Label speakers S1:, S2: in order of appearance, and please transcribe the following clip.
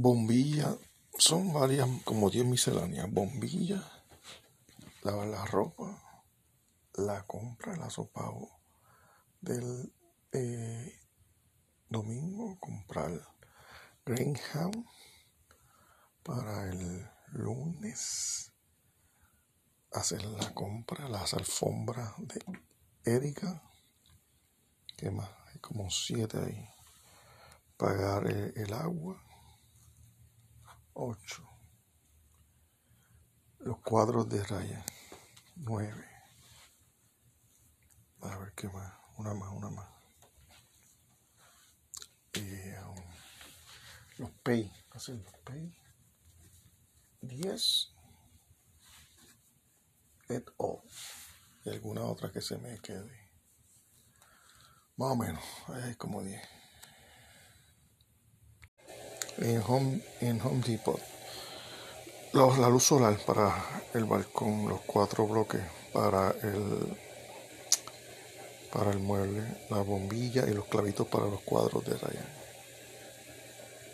S1: Bombilla, son varias, como 10 misceláneas. Bombilla, lavar la ropa, la compra, la sopa del eh, domingo, comprar Greenham para el lunes, hacer la compra, las alfombras de Erika, que más, hay como siete ahí, pagar el, el agua, ocho, los cuadros de raya, nueve, a ver qué más, una más, una más. Y, um, los pay, hacer los pay, diez, et all, y alguna otra que se me quede. Más o menos, hay como 10. En Home, en Home Depot, la luz solar para el balcón, los cuatro bloques para el para el mueble, la bombilla y los clavitos para los cuadros de raya.